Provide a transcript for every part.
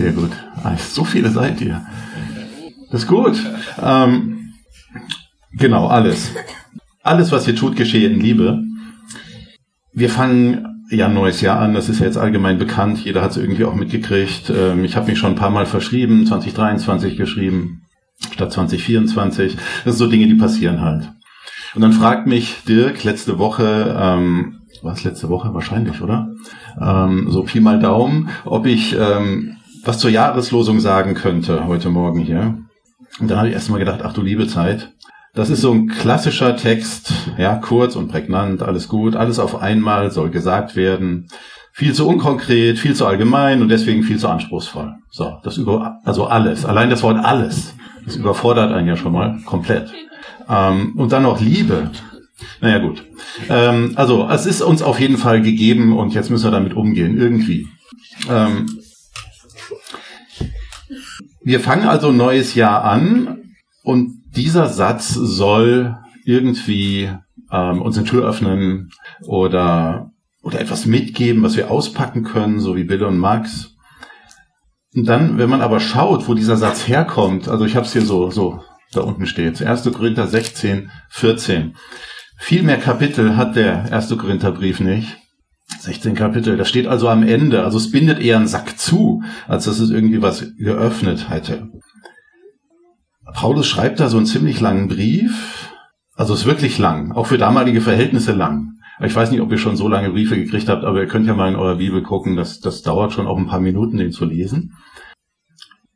Sehr gut. Ah, so viele seid ihr. Das ist gut. Ähm, genau, alles. Alles, was ihr tut, geschehe in Liebe. Wir fangen ja ein neues Jahr an, das ist ja jetzt allgemein bekannt, jeder hat es irgendwie auch mitgekriegt. Ähm, ich habe mich schon ein paar Mal verschrieben, 2023 geschrieben, statt 2024. Das sind so Dinge, die passieren halt. Und dann fragt mich Dirk letzte Woche, ähm, war es letzte Woche wahrscheinlich, oder? Ähm, so Pi mal Daumen, ob ich ähm, was zur Jahreslosung sagen könnte heute Morgen hier. Und dann habe ich erst mal gedacht, ach du liebe Zeit. Das ist so ein klassischer Text, ja, kurz und prägnant, alles gut, alles auf einmal soll gesagt werden. Viel zu unkonkret, viel zu allgemein und deswegen viel zu anspruchsvoll. So, das über, also alles, allein das Wort alles, das überfordert einen ja schon mal komplett. Ähm, und dann noch Liebe. Naja, gut. Ähm, also, es ist uns auf jeden Fall gegeben und jetzt müssen wir damit umgehen, irgendwie. Ähm, wir fangen also ein neues Jahr an und dieser Satz soll irgendwie ähm, uns eine Tür öffnen oder, oder etwas mitgeben, was wir auspacken können, so wie Bill und Max. Und dann, wenn man aber schaut, wo dieser Satz herkommt, also ich habe es hier so, so, da unten steht, 1. Korinther 16, 14. Viel mehr Kapitel hat der 1. Korintherbrief nicht. 16 Kapitel, das steht also am Ende. Also es bindet eher einen Sack zu, als dass es irgendwie was geöffnet hätte. Paulus schreibt da so einen ziemlich langen Brief. Also es ist wirklich lang, auch für damalige Verhältnisse lang. Ich weiß nicht, ob ihr schon so lange Briefe gekriegt habt, aber ihr könnt ja mal in eurer Bibel gucken, das, das dauert schon auch ein paar Minuten, den zu lesen.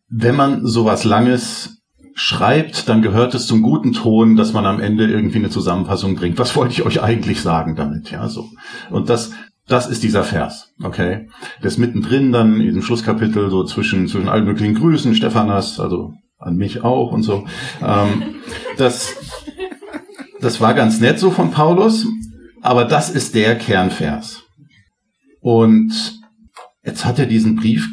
Wenn man sowas Langes schreibt, dann gehört es zum guten Ton, dass man am Ende irgendwie eine Zusammenfassung bringt. Was wollte ich euch eigentlich sagen damit? Ja, so. Und das, das ist dieser Vers, okay? Das mittendrin dann in diesem Schlusskapitel so zwischen, zwischen allen möglichen Grüßen, Stephanas, also an mich auch und so. Ähm, das, das war ganz nett so von Paulus, aber das ist der Kernvers. Und jetzt hat er diesen Brief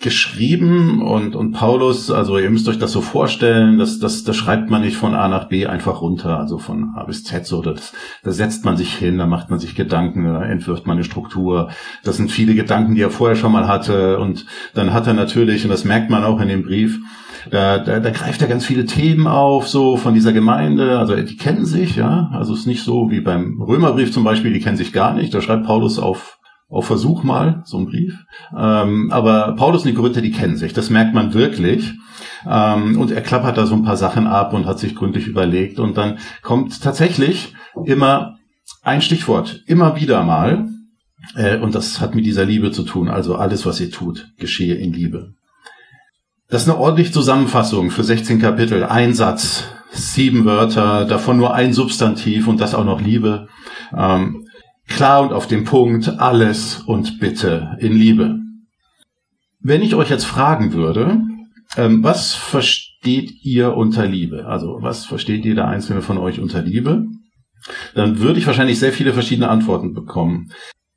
geschrieben und, und Paulus, also ihr müsst euch das so vorstellen, das, das, das schreibt man nicht von A nach B einfach runter, also von A bis Z so, das, da setzt man sich hin, da macht man sich Gedanken, da entwirft man eine Struktur. Das sind viele Gedanken, die er vorher schon mal hatte und dann hat er natürlich, und das merkt man auch in dem Brief, da, da, da greift er ganz viele Themen auf, so von dieser Gemeinde. Also die kennen sich, ja. Also es ist nicht so wie beim Römerbrief zum Beispiel, die kennen sich gar nicht. Da schreibt Paulus auf auf Versuch mal, so ein Brief. Ähm, aber Paulus und die Korinther, die kennen sich, das merkt man wirklich. Ähm, und er klappert da so ein paar Sachen ab und hat sich gründlich überlegt. Und dann kommt tatsächlich immer ein Stichwort, immer wieder mal. Äh, und das hat mit dieser Liebe zu tun. Also alles, was ihr tut, geschehe in Liebe. Das ist eine ordentliche Zusammenfassung für 16 Kapitel. Ein Satz, sieben Wörter, davon nur ein Substantiv und das auch noch Liebe. Ähm, klar und auf den Punkt, alles und bitte in Liebe. Wenn ich euch jetzt fragen würde, ähm, was versteht ihr unter Liebe? Also was versteht jeder einzelne von euch unter Liebe? Dann würde ich wahrscheinlich sehr viele verschiedene Antworten bekommen.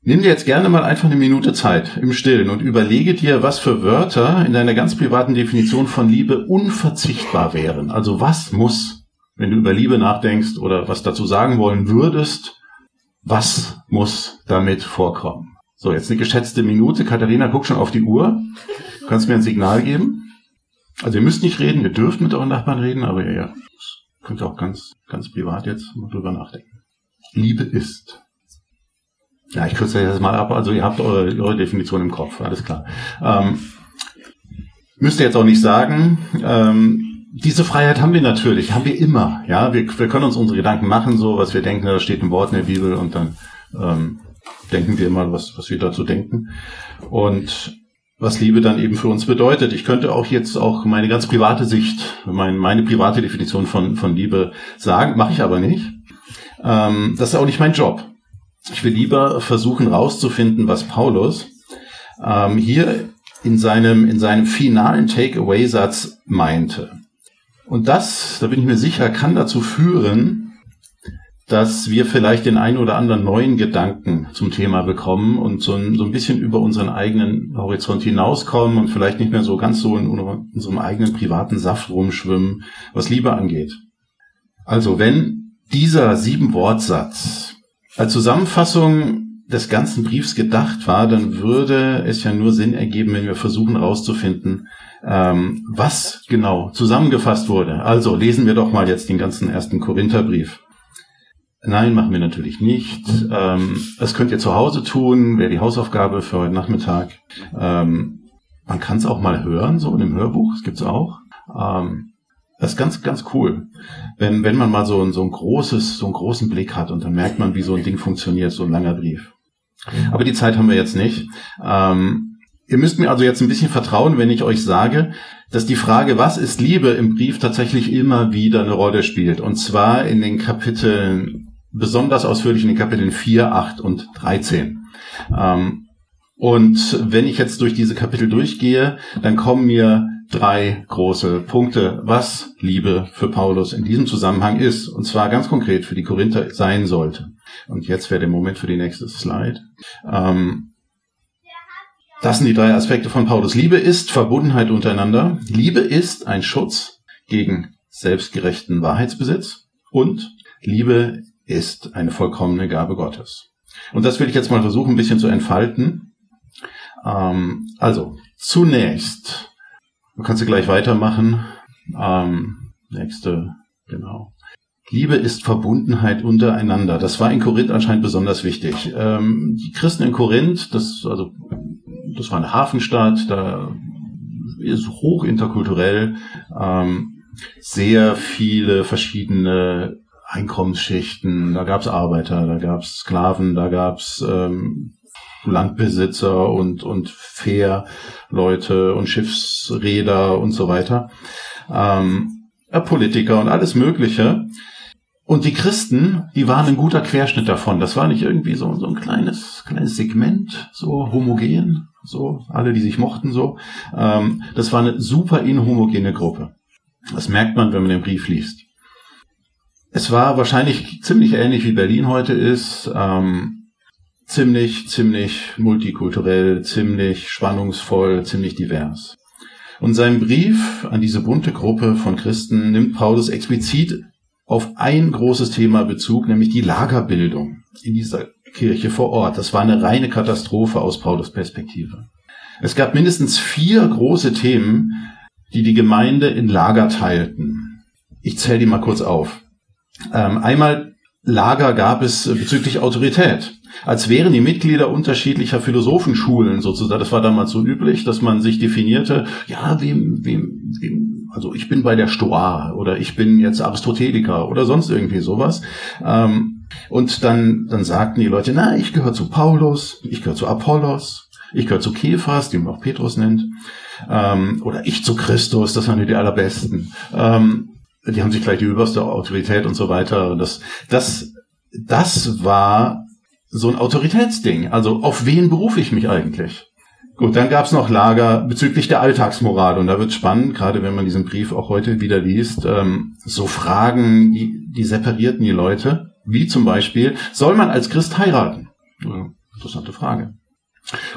Nimm dir jetzt gerne mal einfach eine Minute Zeit im Stillen und überlege dir, was für Wörter in deiner ganz privaten Definition von Liebe unverzichtbar wären. Also was muss, wenn du über Liebe nachdenkst oder was dazu sagen wollen würdest, was muss damit vorkommen? So, jetzt eine geschätzte Minute. Katharina, guck schon auf die Uhr. Du kannst mir ein Signal geben. Also ihr müsst nicht reden, ihr dürft mit euren Nachbarn reden, aber ihr könnt auch ganz, ganz privat jetzt mal drüber nachdenken. Liebe ist. Ja, ich kürze das mal ab. Also ihr habt eure, eure Definition im Kopf, alles klar. Ähm, müsst ihr jetzt auch nicht sagen. Ähm, diese Freiheit haben wir natürlich, haben wir immer. Ja, wir, wir können uns unsere Gedanken machen, so was wir denken. Da steht ein Wort in der Bibel und dann ähm, denken wir immer, was, was wir dazu denken. Und was Liebe dann eben für uns bedeutet. Ich könnte auch jetzt auch meine ganz private Sicht, meine, meine private Definition von, von Liebe sagen, mache ich aber nicht. Ähm, das ist auch nicht mein Job. Ich will lieber versuchen rauszufinden, was Paulus ähm, hier in seinem, in seinem finalen Takeaway-Satz meinte. Und das, da bin ich mir sicher, kann dazu führen, dass wir vielleicht den einen oder anderen neuen Gedanken zum Thema bekommen und so ein, so ein bisschen über unseren eigenen Horizont hinauskommen und vielleicht nicht mehr so ganz so in unserem eigenen privaten Saft rumschwimmen, was Liebe angeht. Also wenn dieser sieben Wortsatz als Zusammenfassung des ganzen Briefs gedacht war, dann würde es ja nur Sinn ergeben, wenn wir versuchen herauszufinden, ähm, was genau zusammengefasst wurde. Also lesen wir doch mal jetzt den ganzen ersten Korintherbrief. Nein, machen wir natürlich nicht. Ähm, das könnt ihr zu Hause tun, wäre die Hausaufgabe für heute Nachmittag. Ähm, man kann es auch mal hören, so in einem Hörbuch, das gibt's auch. Ähm, das ist ganz, ganz cool. Wenn, wenn man mal so ein, so ein großes, so einen großen Blick hat und dann merkt man, wie so ein Ding funktioniert, so ein langer Brief. Aber die Zeit haben wir jetzt nicht. Ähm, ihr müsst mir also jetzt ein bisschen vertrauen, wenn ich euch sage, dass die Frage, was ist Liebe im Brief tatsächlich immer wieder eine Rolle spielt. Und zwar in den Kapiteln, besonders ausführlich in den Kapiteln 4, 8 und 13. Ähm, und wenn ich jetzt durch diese Kapitel durchgehe, dann kommen mir drei große Punkte, was Liebe für Paulus in diesem Zusammenhang ist. Und zwar ganz konkret für die Korinther sein sollte. Und jetzt wäre der Moment für die nächste Slide. Ähm, das sind die drei Aspekte von Paulus. Liebe ist Verbundenheit untereinander. Liebe ist ein Schutz gegen selbstgerechten Wahrheitsbesitz. Und Liebe ist eine vollkommene Gabe Gottes. Und das will ich jetzt mal versuchen, ein bisschen zu entfalten. Ähm, also, zunächst, kannst du gleich weitermachen. Ähm, nächste, genau. Liebe ist Verbundenheit untereinander. Das war in Korinth anscheinend besonders wichtig. Ähm, die Christen in Korinth, das, also, das war eine Hafenstadt, da ist hoch interkulturell, ähm, sehr viele verschiedene Einkommensschichten. Da gab's Arbeiter, da gab's Sklaven, da gab's ähm, Landbesitzer und, und Fährleute und Schiffsräder und so weiter. Ähm, Politiker und alles Mögliche. Und die Christen, die waren ein guter Querschnitt davon. Das war nicht irgendwie so, so ein kleines, kleines Segment, so homogen, so alle, die sich mochten, so. Ähm, das war eine super inhomogene Gruppe. Das merkt man, wenn man den Brief liest. Es war wahrscheinlich ziemlich ähnlich wie Berlin heute ist. Ähm, ziemlich, ziemlich multikulturell, ziemlich spannungsvoll, ziemlich divers. Und seinen Brief an diese bunte Gruppe von Christen nimmt Paulus explizit auf ein großes Thema Bezug, nämlich die Lagerbildung in dieser Kirche vor Ort. Das war eine reine Katastrophe aus Paulus Perspektive. Es gab mindestens vier große Themen, die die Gemeinde in Lager teilten. Ich zähle die mal kurz auf. Ähm, einmal Lager gab es bezüglich Autorität. Als wären die Mitglieder unterschiedlicher Philosophenschulen sozusagen. Das war damals so üblich, dass man sich definierte, ja, wem, wem, wem also ich bin bei der Stoa oder ich bin jetzt Aristoteliker oder sonst irgendwie sowas. Ähm, und dann, dann sagten die Leute, na, ich gehöre zu Paulus, ich gehöre zu Apollos, ich gehöre zu Kephas, den man auch Petrus nennt, ähm, oder ich zu Christus, das waren die allerbesten. Die haben sich gleich die überste Autorität und so weiter. Das, das, das war so ein Autoritätsding. Also auf wen berufe ich mich eigentlich? Gut, dann gab es noch Lager bezüglich der Alltagsmoral und da wird spannend, gerade wenn man diesen Brief auch heute wieder liest, ähm, so Fragen, die, die separierten die Leute, wie zum Beispiel, soll man als Christ heiraten? Ja, interessante Frage.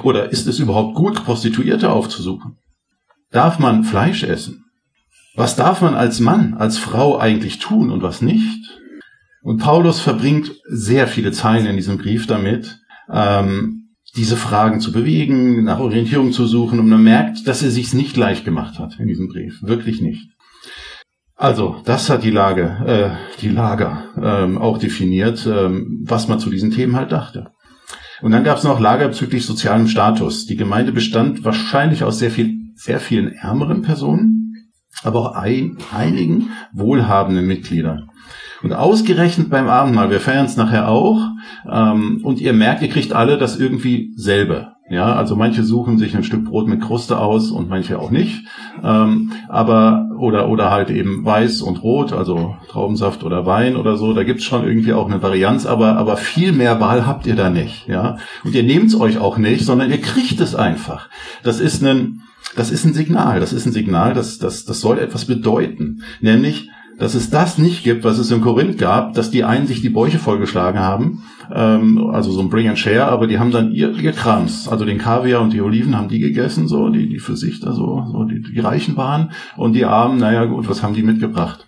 Oder ist es überhaupt gut, Prostituierte aufzusuchen? Darf man Fleisch essen? Was darf man als Mann, als Frau eigentlich tun und was nicht? Und Paulus verbringt sehr viele Zeilen in diesem Brief damit, ähm, diese Fragen zu bewegen, nach Orientierung zu suchen und man merkt, dass er sich's nicht leicht gemacht hat in diesem Brief. Wirklich nicht. Also, das hat die Lage, äh, die Lager ähm, auch definiert, ähm, was man zu diesen Themen halt dachte. Und dann gab es noch Lager bezüglich sozialem Status. Die Gemeinde bestand wahrscheinlich aus sehr viel, sehr vielen ärmeren Personen, aber auch ein, einigen wohlhabenden Mitgliedern. Und ausgerechnet beim Abendmahl, wir feiern es nachher auch, ähm, und ihr merkt, ihr kriegt alle das irgendwie selber. Ja, also manche suchen sich ein Stück Brot mit Kruste aus und manche auch nicht. Ähm, aber oder oder halt eben weiß und rot, also Traubensaft oder Wein oder so. Da gibt's schon irgendwie auch eine Varianz, aber aber viel mehr Wahl habt ihr da nicht. Ja, und ihr nehmt's euch auch nicht, sondern ihr kriegt es einfach. Das ist ein das ist ein Signal. Das ist ein Signal, das das das soll etwas bedeuten, nämlich dass es das nicht gibt, was es in Korinth gab, dass die einen sich die Bäuche vollgeschlagen haben, ähm, also so ein Bring and Share, aber die haben dann ihr, ihr Krams, also den Kaviar und die Oliven haben die gegessen, so die die für sich da so, so die, die Reichen waren und die Armen, naja gut, was haben die mitgebracht?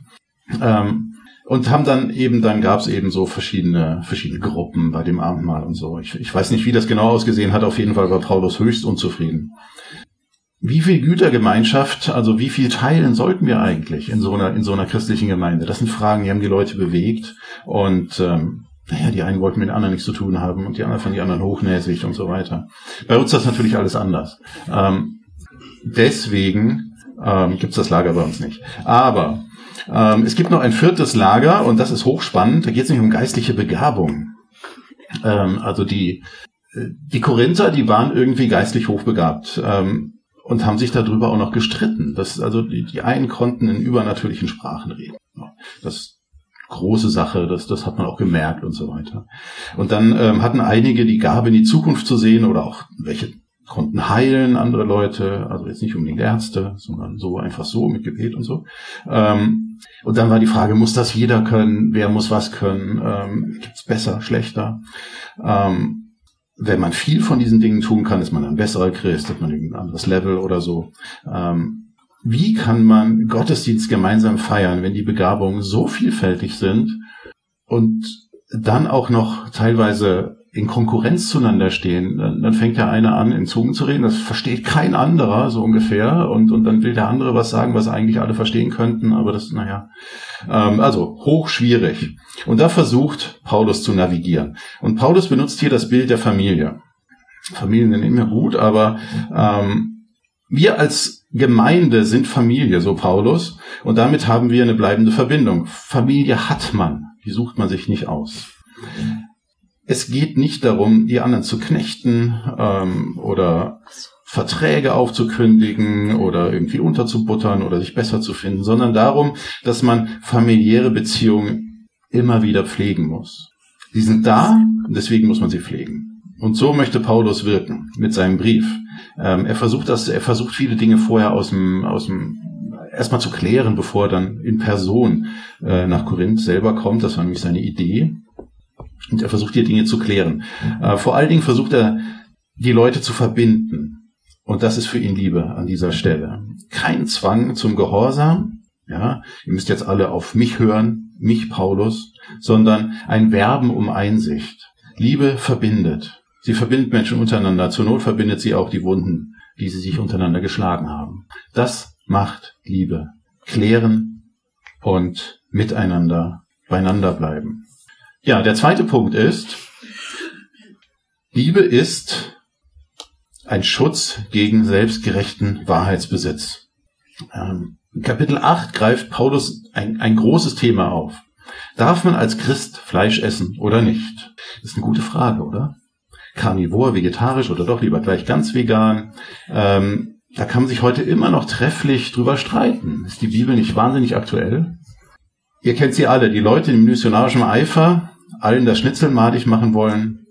Ähm, und haben dann eben, dann gab es eben so verschiedene, verschiedene Gruppen bei dem Abendmahl und so. Ich, ich weiß nicht, wie das genau ausgesehen hat, auf jeden Fall war Paulus höchst unzufrieden wie viel Gütergemeinschaft, also wie viel teilen sollten wir eigentlich in so einer, in so einer christlichen Gemeinde? Das sind Fragen, die haben die Leute bewegt. Und ähm, naja, die einen wollten mit den anderen nichts zu tun haben und die anderen fanden die anderen hochnäsig und so weiter. Bei uns ist das natürlich alles anders. Ähm, deswegen ähm, gibt es das Lager bei uns nicht. Aber ähm, es gibt noch ein viertes Lager und das ist hochspannend. Da geht es nicht um geistliche Begabung. Ähm, also die, äh, die Korinther, die waren irgendwie geistlich hochbegabt. Ähm, und haben sich darüber auch noch gestritten. Das, also die, die einen konnten in übernatürlichen Sprachen reden. Das große Sache, das, das hat man auch gemerkt und so weiter. Und dann ähm, hatten einige die Gabe in die Zukunft zu sehen oder auch welche konnten heilen andere Leute, also jetzt nicht unbedingt Ärzte, sondern so einfach so mit Gebet und so. Ähm, und dann war die Frage, muss das jeder können? Wer muss was können? Ähm, Gibt es besser, schlechter? Ähm, wenn man viel von diesen Dingen tun kann, ist man ein besserer Christ, hat man ein anderes Level oder so. Ähm, wie kann man Gottesdienst gemeinsam feiern, wenn die Begabungen so vielfältig sind und dann auch noch teilweise in Konkurrenz zueinander stehen, dann, dann fängt der eine an, in Zungen zu reden, das versteht kein anderer, so ungefähr, und, und dann will der andere was sagen, was eigentlich alle verstehen könnten, aber das, naja, ähm, also hoch schwierig. Und da versucht Paulus zu navigieren. Und Paulus benutzt hier das Bild der Familie. Familien sind immer gut, aber ähm, wir als Gemeinde sind Familie, so Paulus, und damit haben wir eine bleibende Verbindung. Familie hat man, die sucht man sich nicht aus. Es geht nicht darum, die anderen zu knechten ähm, oder Verträge aufzukündigen oder irgendwie unterzubuttern oder sich besser zu finden, sondern darum, dass man familiäre Beziehungen immer wieder pflegen muss. Die sind da, deswegen muss man sie pflegen. Und so möchte Paulus wirken mit seinem Brief. Ähm, er versucht das, er versucht viele Dinge vorher aus dem, aus dem erstmal zu klären, bevor er dann in Person äh, nach Korinth selber kommt. Das war nämlich seine Idee. Und er versucht hier Dinge zu klären. Äh, vor allen Dingen versucht er, die Leute zu verbinden. Und das ist für ihn Liebe an dieser Stelle. Kein Zwang zum Gehorsam. Ja, ihr müsst jetzt alle auf mich hören, mich Paulus, sondern ein Werben um Einsicht. Liebe verbindet. Sie verbindet Menschen untereinander. Zur Not verbindet sie auch die Wunden, die sie sich untereinander geschlagen haben. Das macht Liebe. Klären und miteinander beieinander bleiben. Ja, der zweite Punkt ist, Liebe ist ein Schutz gegen selbstgerechten Wahrheitsbesitz. Ähm, in Kapitel 8 greift Paulus ein, ein großes Thema auf. Darf man als Christ Fleisch essen oder nicht? Das ist eine gute Frage, oder? Karnivor, vegetarisch oder doch lieber gleich ganz vegan? Ähm, da kann man sich heute immer noch trefflich drüber streiten. Ist die Bibel nicht wahnsinnig aktuell? Ihr kennt sie alle, die Leute im missionarischen Eifer allen das Schnitzel madig machen wollen.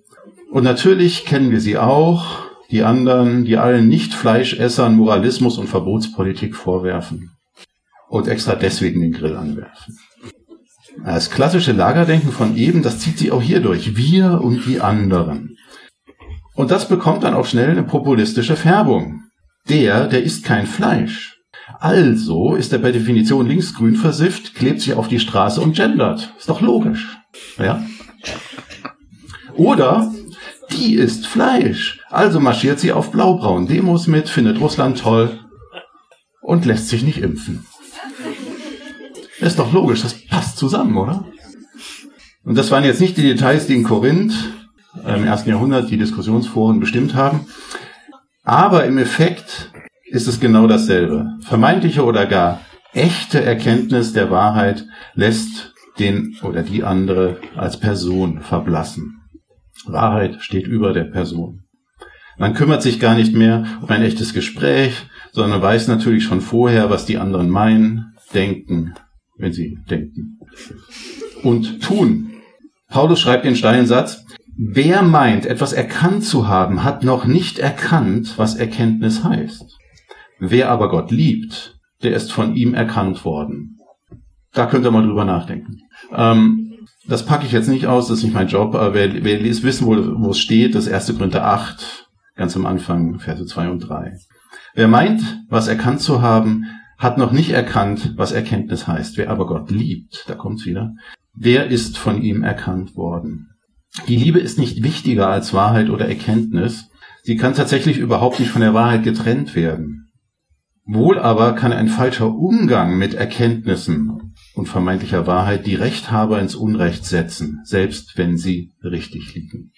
Und natürlich kennen wir sie auch, die anderen, die allen Nicht-Fleischessern Moralismus und Verbotspolitik vorwerfen und extra deswegen den Grill anwerfen. Das klassische Lagerdenken von eben, das zieht sich auch hier durch. Wir und die anderen. Und das bekommt dann auch schnell eine populistische Färbung. Der, der isst kein Fleisch. Also ist er per Definition linksgrün versifft, klebt sich auf die Straße und gendert. Ist doch logisch. Ja? Oder die isst Fleisch. Also marschiert sie auf blaubraun Demos mit, findet Russland toll und lässt sich nicht impfen. Ist doch logisch, das passt zusammen, oder? Und das waren jetzt nicht die Details, die in Korinth im ersten Jahrhundert die Diskussionsforen bestimmt haben. Aber im Effekt ist es genau dasselbe. Vermeintliche oder gar echte Erkenntnis der Wahrheit lässt den oder die andere als Person verblassen. Wahrheit steht über der Person. Man kümmert sich gar nicht mehr um ein echtes Gespräch, sondern weiß natürlich schon vorher, was die anderen meinen, denken, wenn sie denken. Und tun. Paulus schreibt den steilen Satz, wer meint, etwas erkannt zu haben, hat noch nicht erkannt, was Erkenntnis heißt. Wer aber Gott liebt, der ist von ihm erkannt worden. Da könnt ihr mal drüber nachdenken. Ähm, das packe ich jetzt nicht aus, das ist nicht mein Job, aber wer, wer liest, wissen, wo, wo es steht, das 1. Korinther 8, ganz am Anfang, Verse 2 und 3. Wer meint, was erkannt zu haben, hat noch nicht erkannt, was Erkenntnis heißt. Wer aber Gott liebt, da kommt's wieder, der ist von ihm erkannt worden. Die Liebe ist nicht wichtiger als Wahrheit oder Erkenntnis. Sie kann tatsächlich überhaupt nicht von der Wahrheit getrennt werden. Wohl aber kann ein falscher Umgang mit Erkenntnissen und vermeintlicher Wahrheit die Rechthaber ins Unrecht setzen, selbst wenn sie richtig liegen.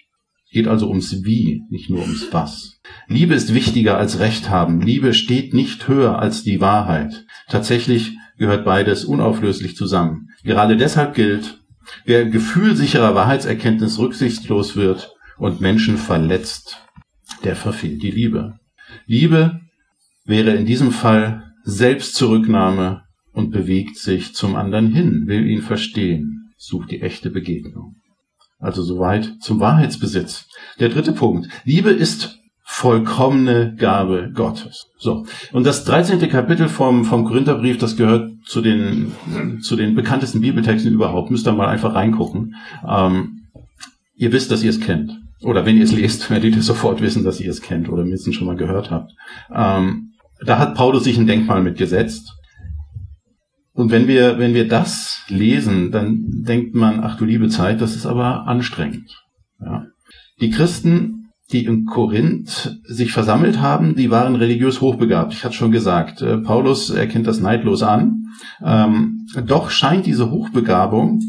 Geht also ums Wie, nicht nur ums Was. Liebe ist wichtiger als Recht haben. Liebe steht nicht höher als die Wahrheit. Tatsächlich gehört beides unauflöslich zusammen. Gerade deshalb gilt, wer gefühlsicherer Wahrheitserkenntnis rücksichtslos wird und Menschen verletzt, der verfehlt die Liebe. Liebe wäre in diesem Fall Selbstzurücknahme und bewegt sich zum anderen hin, will ihn verstehen, sucht die echte Begegnung. Also soweit zum Wahrheitsbesitz. Der dritte Punkt. Liebe ist vollkommene Gabe Gottes. So. Und das 13. Kapitel vom, vom Korintherbrief, das gehört zu den, zu den bekanntesten Bibeltexten überhaupt. Müsst ihr mal einfach reingucken. Ähm, ihr wisst, dass ihr es kennt. Oder wenn ihr es lest, werdet ihr sofort wissen, dass ihr es kennt oder mindestens schon mal gehört habt. Ähm, da hat Paulus sich ein Denkmal mitgesetzt und wenn wir, wenn wir das lesen, dann denkt man, ach du liebe Zeit, das ist aber anstrengend. Ja. Die Christen, die in Korinth sich versammelt haben, die waren religiös hochbegabt. Ich hatte schon gesagt, äh, Paulus erkennt das neidlos an. Ähm, doch scheint diese Hochbegabung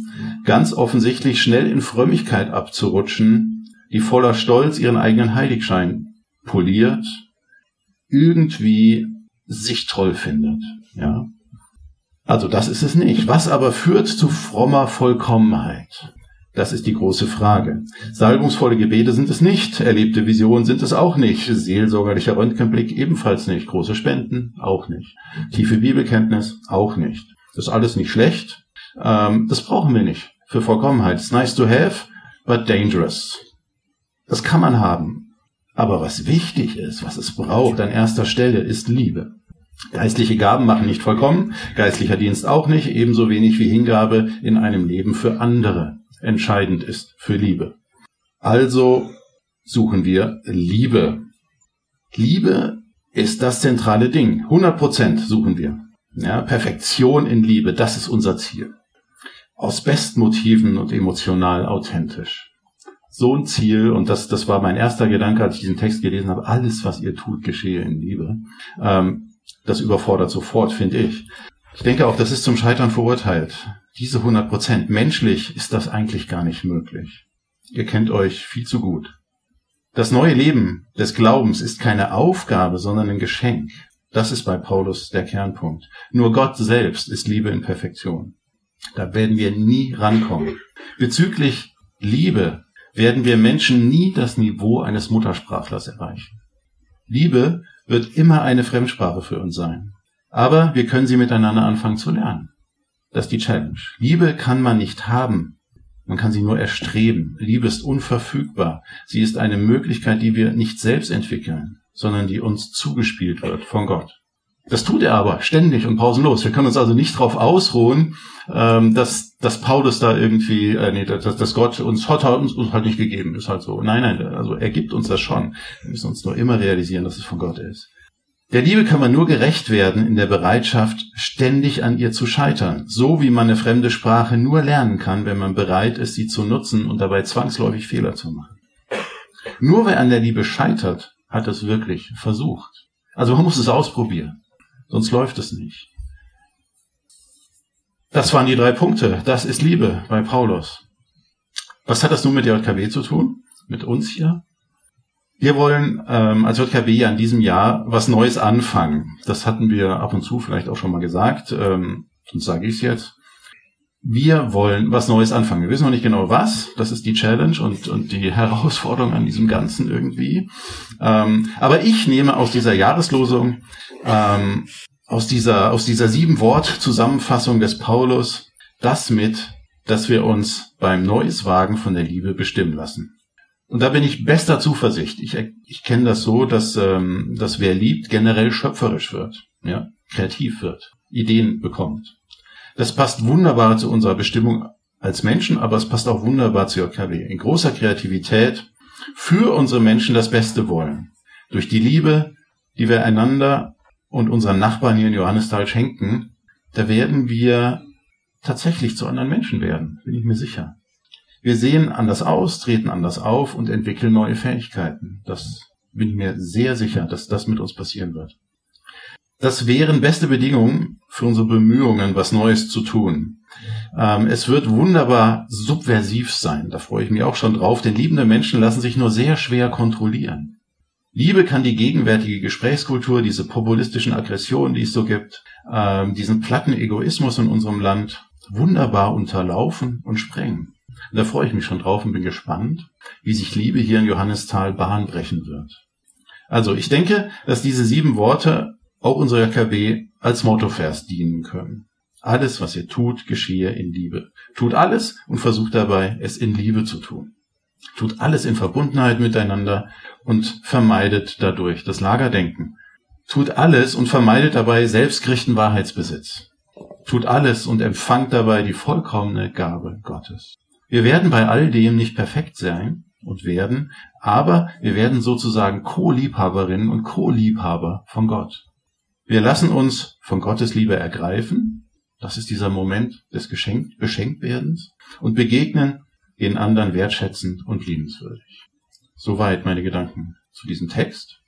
ganz offensichtlich schnell in Frömmigkeit abzurutschen, die voller Stolz ihren eigenen Heiligschein poliert, irgendwie sich toll findet. Ja. Also das ist es nicht. Was aber führt zu frommer Vollkommenheit? Das ist die große Frage. Salbungsvolle Gebete sind es nicht, erlebte Visionen sind es auch nicht, seelsorgerlicher Röntgenblick ebenfalls nicht, große Spenden auch nicht, tiefe Bibelkenntnis auch nicht. Das ist alles nicht schlecht, ähm, das brauchen wir nicht für Vollkommenheit. It's nice to have, but dangerous. Das kann man haben. Aber was wichtig ist, was es braucht an erster Stelle, ist Liebe. Geistliche Gaben machen nicht vollkommen, geistlicher Dienst auch nicht, ebenso wenig wie Hingabe in einem Leben für andere entscheidend ist für Liebe. Also suchen wir Liebe. Liebe ist das zentrale Ding. 100 Prozent suchen wir. Ja, Perfektion in Liebe, das ist unser Ziel. Aus Bestmotiven und emotional authentisch. So ein Ziel, und das, das war mein erster Gedanke, als ich diesen Text gelesen habe, alles, was ihr tut, geschehe in Liebe. Ähm, das überfordert sofort, finde ich. Ich denke auch, das ist zum Scheitern verurteilt. Diese 100 Prozent. Menschlich ist das eigentlich gar nicht möglich. Ihr kennt euch viel zu gut. Das neue Leben des Glaubens ist keine Aufgabe, sondern ein Geschenk. Das ist bei Paulus der Kernpunkt. Nur Gott selbst ist Liebe in Perfektion. Da werden wir nie rankommen. Bezüglich Liebe werden wir Menschen nie das Niveau eines Muttersprachlers erreichen. Liebe wird immer eine Fremdsprache für uns sein. Aber wir können sie miteinander anfangen zu lernen. Das ist die Challenge. Liebe kann man nicht haben. Man kann sie nur erstreben. Liebe ist unverfügbar. Sie ist eine Möglichkeit, die wir nicht selbst entwickeln, sondern die uns zugespielt wird von Gott. Das tut er aber ständig und pausenlos. Wir können uns also nicht darauf ausruhen, ähm, dass, dass Paulus da irgendwie, äh, nee, dass, dass Gott uns hat uns, uns halt nicht gegeben ist halt so. Nein, nein, also er gibt uns das schon. Wir müssen uns nur immer realisieren, dass es von Gott ist. Der Liebe kann man nur gerecht werden in der Bereitschaft, ständig an ihr zu scheitern, so wie man eine fremde Sprache nur lernen kann, wenn man bereit ist, sie zu nutzen und dabei zwangsläufig Fehler zu machen. Nur wer an der Liebe scheitert, hat es wirklich versucht. Also man muss es ausprobieren. Sonst läuft es nicht. Das waren die drei Punkte. Das ist Liebe bei Paulus. Was hat das nun mit der JKW zu tun? Mit uns hier? Wir wollen ähm, als JKW ja in diesem Jahr was Neues anfangen. Das hatten wir ab und zu vielleicht auch schon mal gesagt. Ähm, sonst sage ich es jetzt. Wir wollen was Neues anfangen. Wir wissen noch nicht genau was. Das ist die Challenge und, und die Herausforderung an diesem Ganzen irgendwie. Ähm, aber ich nehme aus dieser Jahreslosung, ähm, aus dieser, aus dieser sieben Wort Zusammenfassung des Paulus, das mit, dass wir uns beim Neues Wagen von der Liebe bestimmen lassen. Und da bin ich bester Zuversicht. Ich, ich kenne das so, dass, ähm, dass wer liebt, generell schöpferisch wird, ja, kreativ wird, Ideen bekommt. Das passt wunderbar zu unserer Bestimmung als Menschen, aber es passt auch wunderbar zu JKW. In großer Kreativität für unsere Menschen das Beste wollen. Durch die Liebe, die wir einander und unseren Nachbarn hier in Johannisthal schenken, da werden wir tatsächlich zu anderen Menschen werden, bin ich mir sicher. Wir sehen anders aus, treten anders auf und entwickeln neue Fähigkeiten. Das bin ich mir sehr sicher, dass das mit uns passieren wird. Das wären beste Bedingungen für unsere Bemühungen, was Neues zu tun. Ähm, es wird wunderbar subversiv sein, da freue ich mich auch schon drauf, denn liebende Menschen lassen sich nur sehr schwer kontrollieren. Liebe kann die gegenwärtige Gesprächskultur, diese populistischen Aggressionen, die es so gibt, ähm, diesen platten Egoismus in unserem Land wunderbar unterlaufen und sprengen. Und da freue ich mich schon drauf und bin gespannt, wie sich Liebe hier in Johannisthal Bahn brechen wird. Also ich denke, dass diese sieben Worte auch unsere KW als Mottovers dienen können. Alles, was ihr tut, geschehe in Liebe. Tut alles und versucht dabei, es in Liebe zu tun. Tut alles in Verbundenheit miteinander und vermeidet dadurch das Lagerdenken. Tut alles und vermeidet dabei selbstgerichten Wahrheitsbesitz. Tut alles und empfangt dabei die vollkommene Gabe Gottes. Wir werden bei all dem nicht perfekt sein und werden, aber wir werden sozusagen Co-Liebhaberinnen und Co-Liebhaber von Gott. Wir lassen uns von Gottes Liebe ergreifen. Das ist dieser Moment des Geschenk Beschenktwerdens und begegnen den anderen wertschätzend und liebenswürdig. Soweit meine Gedanken zu diesem Text.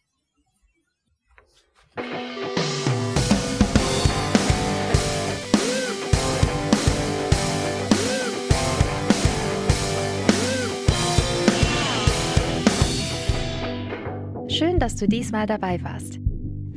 Schön, dass du diesmal dabei warst.